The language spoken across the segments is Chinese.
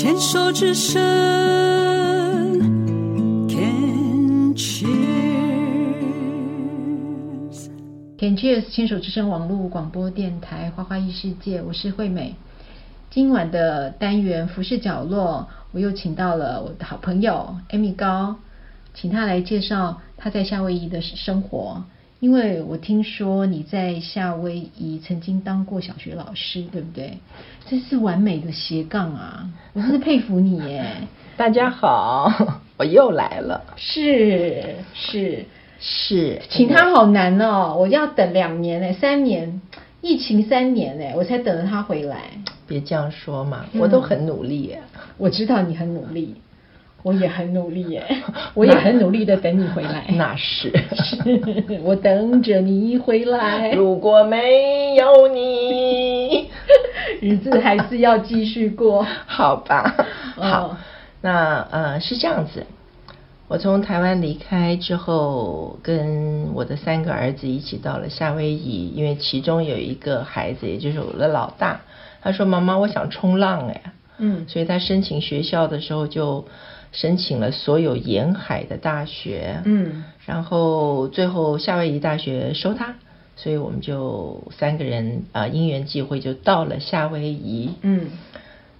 牵手之声，Can cheers，Can cheers，牵手之声网络广播电台，花花异世界，我是惠美。今晚的单元服饰角落，我又请到了我的好朋友 Amy 高，请她来介绍她在夏威夷的生活。因为我听说你在夏威夷曾经当过小学老师，对不对？这是完美的斜杠啊！我真是佩服你耶！大家好，我又来了。是是是，请他好难哦！我要等两年哎，三年，疫情三年哎，我才等着他回来。别这样说嘛，我都很努力耶。嗯，我知道你很努力。我也很努力耶，我也很努力的等你回来。那 是，是 我等着你回来。如果没有你，日子还是要继续过。好吧，好，那呃是这样子，我从台湾离开之后，跟我的三个儿子一起到了夏威夷，因为其中有一个孩子，也就是我的老大，他说：“妈妈，我想冲浪哎。”嗯，所以他申请学校的时候就。申请了所有沿海的大学，嗯，然后最后夏威夷大学收他，所以我们就三个人啊，呃，因缘际会就到了夏威夷，嗯，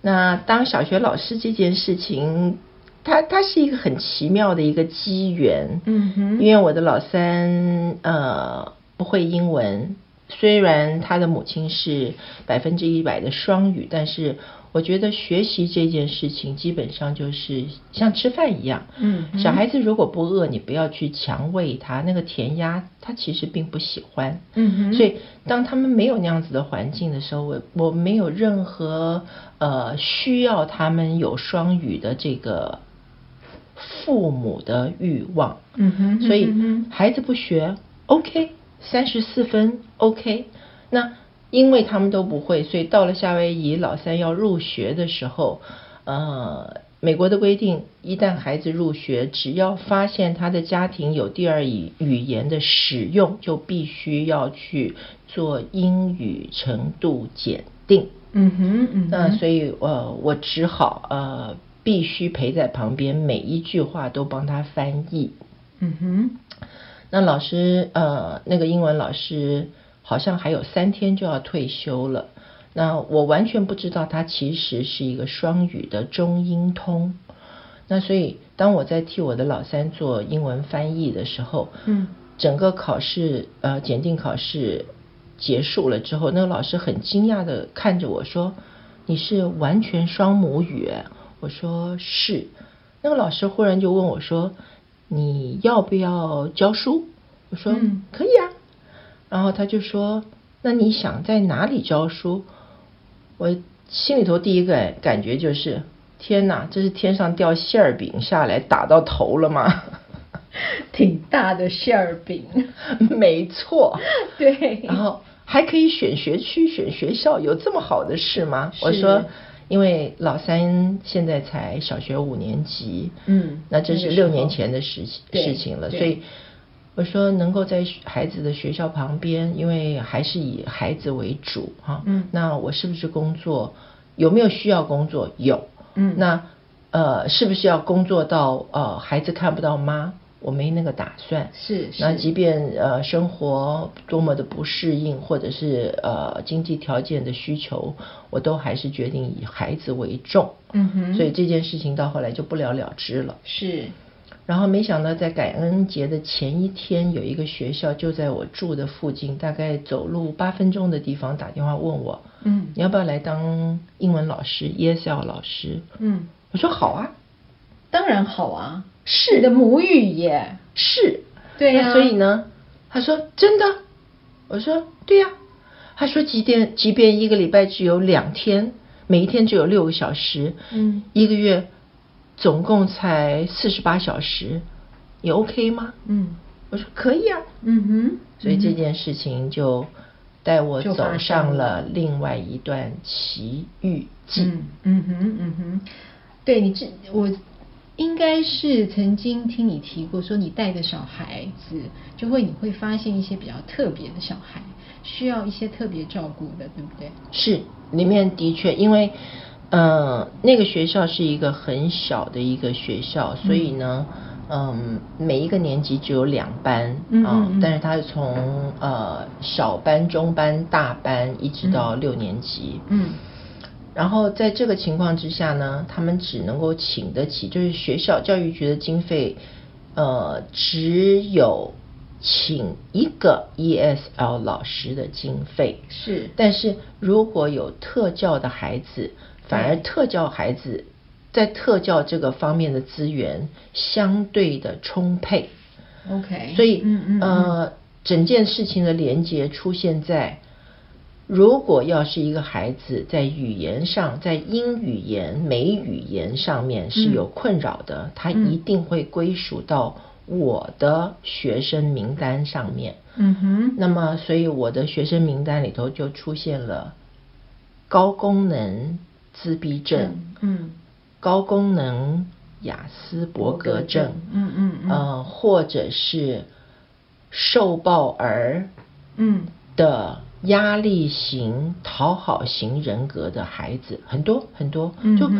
那当小学老师这件事情，它它是一个很奇妙的一个机缘，嗯哼，因为我的老三呃不会英文，虽然他的母亲是百分之一百的双语，但是。我觉得学习这件事情基本上就是像吃饭一样，嗯，小孩子如果不饿，你不要去强喂他，那个填鸭他其实并不喜欢，嗯哼，所以当他们没有那样子的环境的时候，我我没有任何呃需要他们有双语的这个父母的欲望，嗯哼，所以孩子不学，OK，三十四分，OK，那。因为他们都不会，所以到了夏威夷，老三要入学的时候，呃，美国的规定，一旦孩子入学，只要发现他的家庭有第二语语言的使用，就必须要去做英语程度检定。嗯哼，嗯哼，那所以呃，我只好呃，必须陪在旁边，每一句话都帮他翻译。嗯哼，那老师呃，那个英文老师。好像还有三天就要退休了，那我完全不知道他其实是一个双语的中英通。那所以当我在替我的老三做英文翻译的时候，嗯，整个考试呃检定考试结束了之后，那个老师很惊讶的看着我说：“你是完全双母语？”我说：“是。”那个老师忽然就问我说：“你要不要教书？”我说：“嗯，可以啊。”然后他就说：“那你想在哪里教书？”我心里头第一个感觉就是：“天哪，这是天上掉馅儿饼下来打到头了吗？” 挺大的馅儿饼，没错，对。然后还可以选学区、选学校，有这么好的事吗？我说：“因为老三现在才小学五年级，嗯，那这是六年前的事情事情了，所以。”我说能够在孩子的学校旁边，因为还是以孩子为主哈。嗯。那我是不是工作？有没有需要工作？有。嗯。那呃，是不是要工作到呃孩子看不到妈？我没那个打算。是。是。那即便呃生活多么的不适应，或者是呃经济条件的需求，我都还是决定以孩子为重。嗯哼。所以这件事情到后来就不了了之了。是。然后没想到，在感恩节的前一天，有一个学校就在我住的附近，大概走路八分钟的地方，打电话问我，嗯，你要不要来当英文老师，ESL 老师？嗯，我说好啊，当然好啊，是的母语耶，是，对呀、啊。所以呢，他说真的，我说对呀、啊。他说即便即便一个礼拜只有两天，每一天只有六个小时，嗯，一个月。总共才四十八小时，你 OK 吗？嗯，我说可以啊。嗯哼，所以这件事情就带我走上了另外一段奇遇记。嗯嗯哼嗯哼，对你这我应该是曾经听你提过，说你带的小孩子就会你会发现一些比较特别的小孩，需要一些特别照顾的，对不对？是，里面的确因为。呃，那个学校是一个很小的一个学校，所以呢，嗯，呃、每一个年级只有两班啊，嗯嗯嗯，但是它是从呃小班、中班、大班一直到六年级。嗯。然后在这个情况之下呢，他们只能够请得起，就是学校教育局的经费，呃，只有请一个 ESL 老师的经费。是。但是如果有特教的孩子，反而特教孩子在特教这个方面的资源相对的充沛。OK。所以，嗯嗯，呃，整件事情的连接出现在。如果要是一个孩子在语言上，在英语言、美语言上面是有困扰的，嗯、他一定会归属到我的学生名单上面。嗯哼。那么，所以我的学生名单里头就出现了高功能自闭症，嗯，高功能雅斯伯格症，嗯嗯嗯，呃，或者是受暴儿，嗯。的。压力型、讨好型人格的孩子很多很多，就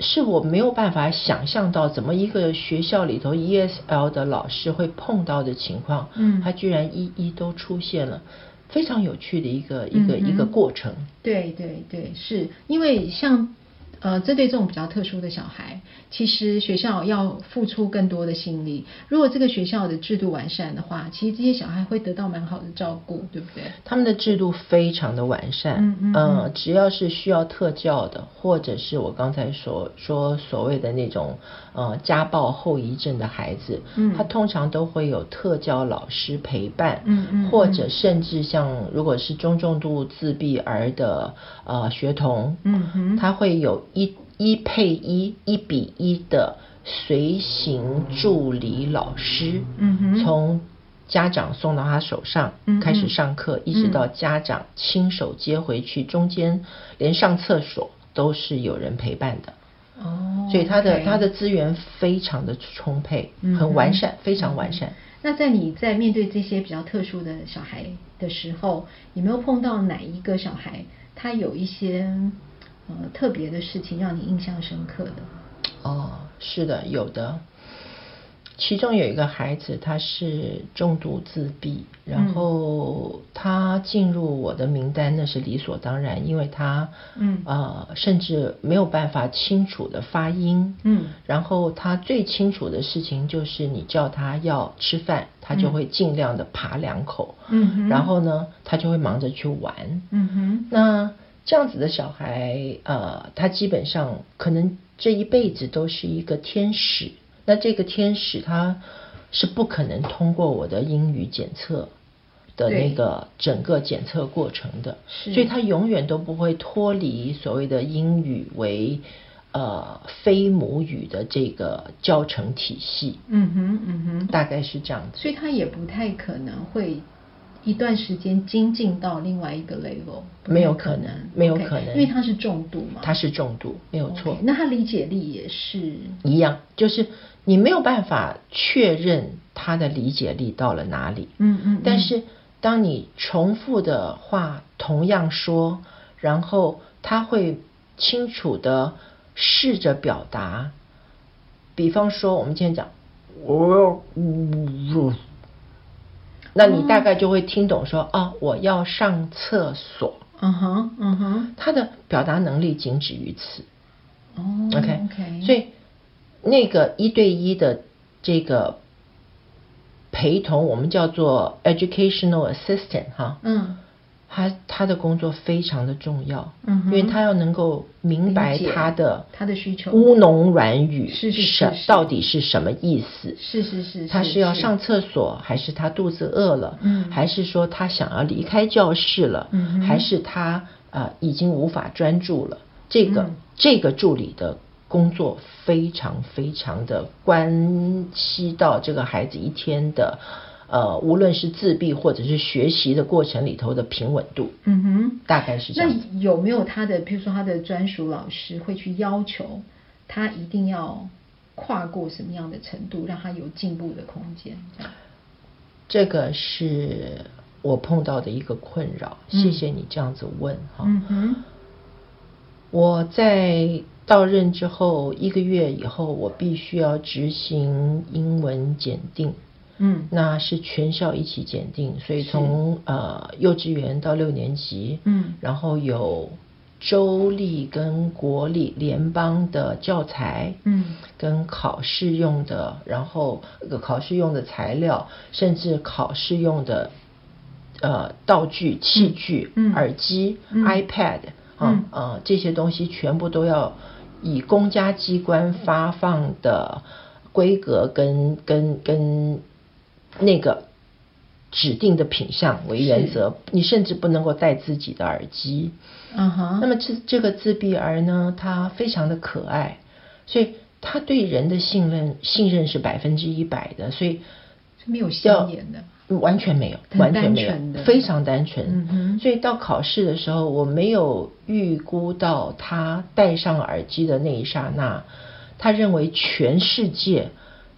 是我没有办法想象到，怎么一个学校里头 ESL 的老师会碰到的情况，嗯，他居然一一都出现了，非常有趣的一个一个一个过程。对对对，是因为像。呃，针对这种比较特殊的小孩，其实学校要付出更多的心力。如果这个学校的制度完善的话，其实这些小孩会得到蛮好的照顾，对不对？他们的制度非常的完善，嗯嗯，嗯、呃，只要是需要特教的，或者是我刚才所说所谓的那种呃家暴后遗症的孩子，嗯，他通常都会有特教老师陪伴，嗯嗯，或者甚至像如果是中重度自闭儿的呃学童，嗯哼，他会有。一一配一，一比一的随行助理老师，嗯哼，从家长送到他手上，嗯、开始上课，一直到家长亲手接回去，嗯、中间连上厕所都是有人陪伴的。哦，所以他的他的资源非常的充沛，很完善，非常完善。那在你在面对这些比较特殊的小孩的时候，有没有碰到哪一个小孩，他有一些？呃，特别的事情让你印象深刻的？哦，是的，有的。其中有一个孩子，他是重度自闭，然后他进入我的名单，那是理所当然，因为他，嗯，呃，甚至没有办法清楚的发音，嗯，然后他最清楚的事情就是你叫他要吃饭，他就会尽量的扒两口，嗯，然后呢，他就会忙着去玩，嗯哼，那。这样子的小孩，呃，他基本上可能这一辈子都是一个天使。那这个天使他是不可能通过我的英语检测的那个整个检测过程的，所以他永远都不会脱离所谓的英语为呃非母语的这个教程体系。嗯哼，嗯哼，大概是这样子。所以他也不太可能会。一段时间精进到另外一个 level，没有可能，没有可能，因为它是重度嘛。它是重度，没有错。那他理解力也是一样，就是你没有办法确认他的理解力到了哪里。嗯嗯。但是当你重复的话同样说，然后他会清楚的试着表达。比方说，我们今天讲，我要。那你大概就会听懂说，哦，我要上厕所。嗯哼，嗯哼，他的表达能力仅止于此。哦，OK 所以那个一对一的这个陪同，我们叫做 educational assistant 哈。嗯。他他的工作非常的重要，嗯哼，因为他要能够明白他的他的需求，乌龙软语是，到底是什么意思？是是是，他是要上厕所，还是他肚子饿了？嗯，还是说他想要离开教室了？嗯，还是他呃已经无法专注了？这个这个助理的工作非常非常的关系到这个孩子一天的。呃，无论是自闭或者是学习的过程里头的平稳度，嗯哼，大概是这样。那有没有他的，譬如说他的专属老师会去要求他一定要跨过什么样的程度，让他有进步的空间？这个是我碰到的一个困扰。谢谢你这样子问哈。嗯哼，我在到任之后一个月以后，我必须要执行英文检定。嗯，那是全校一起检定，所以从呃幼稚园到六年级，嗯，然后有州立跟国立联邦的教材，嗯，跟考试用的，然后考试用的材料，甚至考试用的呃道具器具，嗯，耳机、嗯、iPad 啊，呃这些东西全部都要以公家机关发放的规格跟跟跟。跟那个指定的品相为原则，你甚至不能够戴自己的耳机。嗯哼。那么这这个自闭儿呢，他非常的可爱，所以他对人的信任信任是百分之一百的，所以没有笑颜的，完全没有，完全没有，非常单纯。嗯哼。所以到考试的时候，我没有预估到他戴上耳机的那一刹那，他认为全世界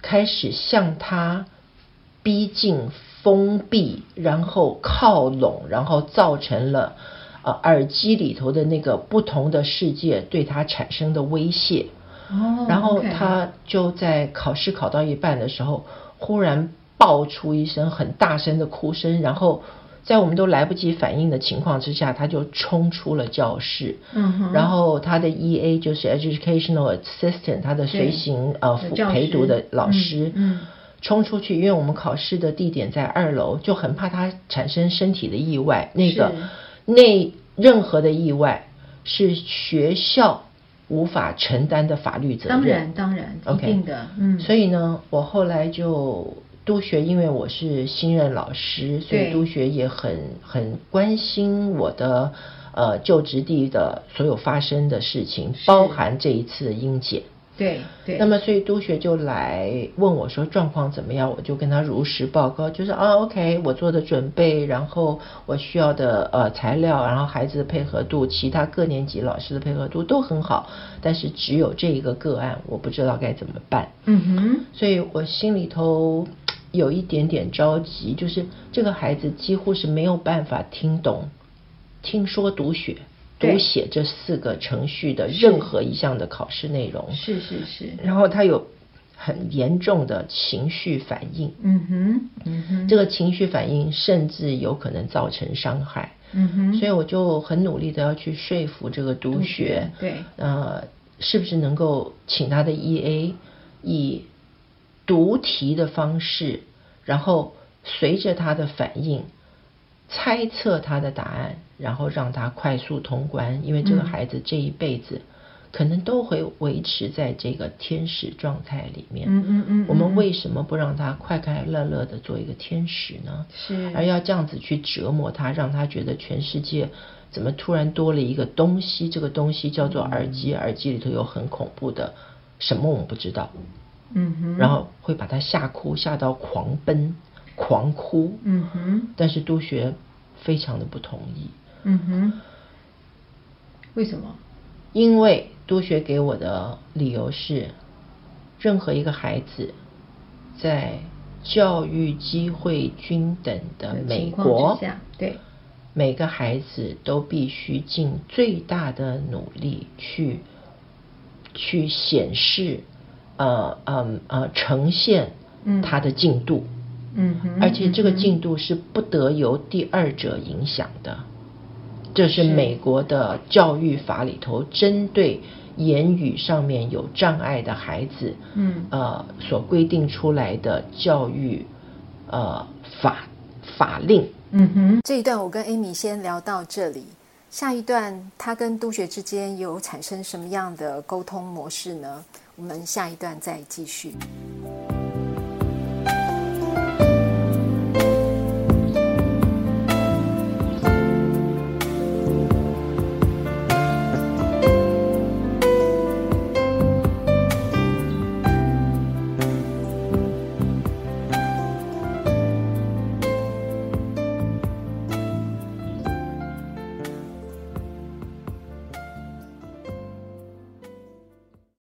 开始向他。逼近、封闭，然后靠拢，然后造成了呃耳机里头的那个不同的世界对他产生的威胁。哦，然后他就在考试考到一半的时候，忽然爆出一声很大声的哭声，然后在我们都来不及反应的情况之下，他就冲出了教室。嗯哼。然后他的 EA 就是 Educational Assistant，他的随行呃陪读的老师。嗯。嗯冲出去，因为我们考试的地点在二楼，就很怕他产生身体的意外。那个那任何的意外是学校无法承担的法律责任。当然，当然，一定的。嗯。所以呢，我后来就督学，因为我是新任老师，所以督学也很很关心我的呃就职地的所有发生的事情，包含这一次的英检。对对，那么所以督学就来问我说状况怎么样，我就跟他如实报告，就是啊 OK，我做的准备，然后我需要的呃材料，然后孩子的配合度，其他各年级老师的配合度都很好，但是只有这一个个案，我不知道该怎么办。嗯哼，所以我心里头有一点点着急，就是这个孩子几乎是没有办法听懂听说读写。读写这四个程序的任何一项的考试内容，是是是，然后他有很严重的情绪反应，嗯哼，嗯哼，这个情绪反应甚至有可能造成伤害，嗯哼，所以我就很努力的要去说服这个督学，对，呃，是不是能够请他的 EA 以读题的方式，然后随着他的反应。猜测他的答案，然后让他快速通关，因为这个孩子这一辈子可能都会维持在这个天使状态里面。嗯嗯嗯。我们为什么不让他快快乐乐的做一个天使呢？是。而要这样子去折磨他，让他觉得全世界怎么突然多了一个东西？这个东西叫做耳机，耳机里头有很恐怖的什么我们不知道。嗯哼。然后会把他吓哭，吓到狂奔。狂哭，嗯哼，但是督学非常的不同意，嗯哼，为什么？因为督学给我的理由是，任何一个孩子在教育机会均等的美国，对，每个孩子都必须尽最大的努力去去显示，呃呃呃，呈现他的进度。嗯嗯，而且这个进度是不得由第二者影响的，这是美国的教育法里头针对言语上面有障碍的孩子，嗯，呃，所规定出来的教育呃法法令。嗯哼，这一段我跟 Amy 先聊到这里，下一段他跟督学之间有产生什么样的沟通模式呢？我们下一段再继续。